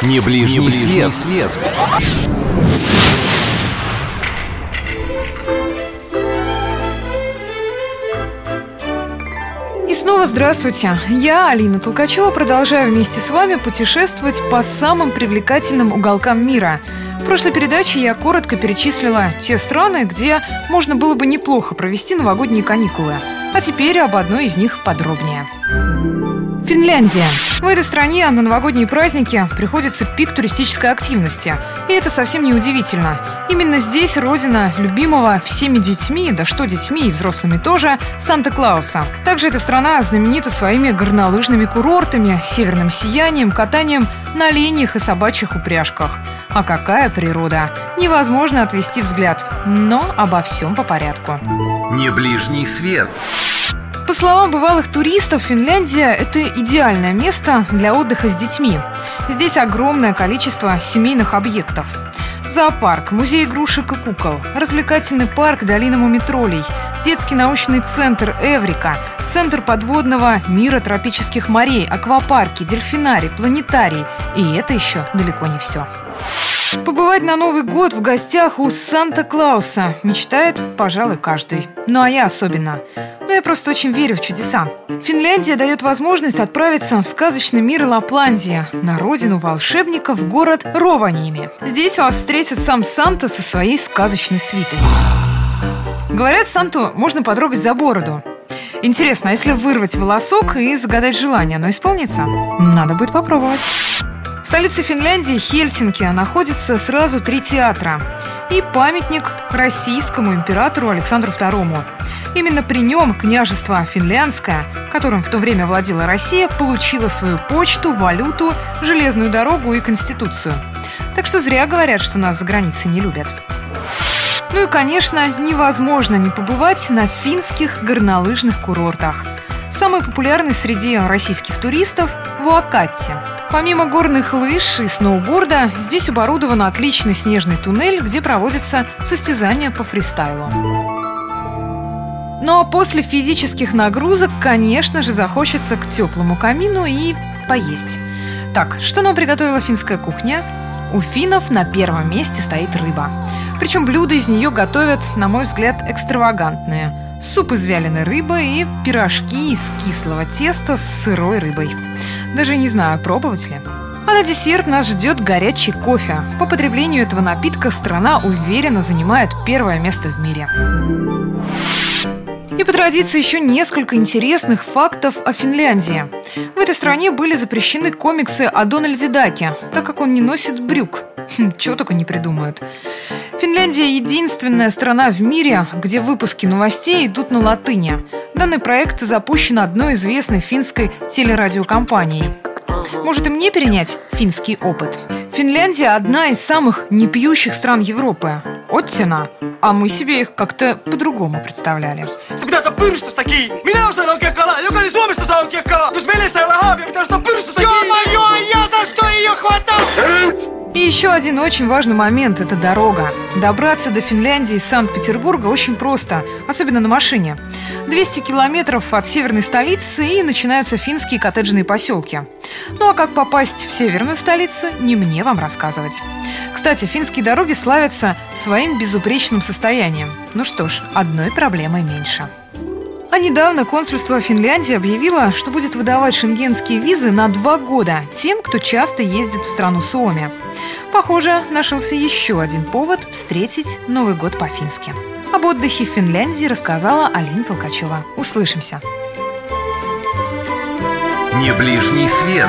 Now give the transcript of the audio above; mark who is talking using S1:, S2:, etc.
S1: Не ближний,
S2: Не ближний
S1: свет.
S2: свет.
S3: И снова здравствуйте! Я, Алина Толкачева, продолжаю вместе с вами путешествовать по самым привлекательным уголкам мира. В прошлой передаче я коротко перечислила те страны, где можно было бы неплохо провести новогодние каникулы. А теперь об одной из них подробнее. Финляндия. В этой стране на новогодние праздники приходится пик туристической активности. И это совсем не удивительно. Именно здесь родина любимого всеми детьми, да что детьми и взрослыми тоже, Санта-Клауса. Также эта страна знаменита своими горнолыжными курортами, северным сиянием, катанием на оленях и собачьих упряжках. А какая природа! Невозможно отвести взгляд. Но обо всем по порядку.
S1: Не ближний свет.
S3: По словам бывалых туристов, Финляндия – это идеальное место для отдыха с детьми. Здесь огромное количество семейных объектов. Зоопарк, музей игрушек и кукол, развлекательный парк Долина Мумитролей, детский научный центр Эврика, центр подводного мира тропических морей, аквапарки, дельфинарий, планетарий. И это еще далеко не все. Побывать на Новый год в гостях у Санта-Клауса мечтает, пожалуй, каждый. Ну а я особенно. Ну я просто очень верю в чудеса. Финляндия дает возможность отправиться в сказочный мир Лапландия, на родину волшебников, в город Рованиями. Здесь вас встретит сам Санта со своей сказочной свитой. Говорят, Санту можно потрогать за бороду. Интересно, а если вырвать волосок и загадать желание, оно исполнится? Надо будет попробовать. В столице Финляндии, Хельсинки, находится сразу три театра и памятник российскому императору Александру II. Именно при нем княжество Финляндское, которым в то время владела Россия, получило свою почту, валюту, железную дорогу и конституцию. Так что зря говорят, что нас за границей не любят. Ну и, конечно, невозможно не побывать на финских горнолыжных курортах. Самый популярный среди российских туристов – Вуакатти. Помимо горных лыж и сноуборда, здесь оборудован отличный снежный туннель, где проводятся состязания по фристайлу. Ну а после физических нагрузок, конечно же, захочется к теплому камину и поесть. Так, что нам приготовила финская кухня? У финнов на первом месте стоит рыба. Причем блюда из нее готовят, на мой взгляд, экстравагантные. Суп из вяленой рыбы и пирожки из кислого теста с сырой рыбой. Даже не знаю, пробовать ли. А на десерт нас ждет горячий кофе. По потреблению этого напитка страна уверенно занимает первое место в мире. И по традиции еще несколько интересных фактов о Финляндии. В этой стране были запрещены комиксы о Дональде Даке, так как он не носит брюк. Хм, чего только не придумают. Финляндия единственная страна в мире, где выпуски новостей идут на латыни. Данный проект запущен одной известной финской телерадиокомпанией. Может и мне перенять финский опыт? Финляндия одна из самых непьющих стран Европы. Оттина. А мы себе их как-то по-другому представляли.
S4: Pitää ottaa pyrstöstä kiinni. Minä osaan oikein kalaa. Jokainen Suomessa saa oikein kalaa. Jos veneessä ei ole haavia, pitää ostaa pyrstöstä
S3: И еще один очень важный момент – это дорога. Добраться до Финляндии из Санкт-Петербурга очень просто, особенно на машине. 200 километров от северной столицы и начинаются финские коттеджные поселки. Ну а как попасть в северную столицу, не мне вам рассказывать. Кстати, финские дороги славятся своим безупречным состоянием. Ну что ж, одной проблемой меньше. А недавно консульство Финляндии объявило, что будет выдавать шенгенские визы на два года тем, кто часто ездит в страну Суоми. Похоже, нашелся еще один повод встретить Новый год по-фински. Об отдыхе в Финляндии рассказала Алина Толкачева. Услышимся!
S1: Не ближний свет.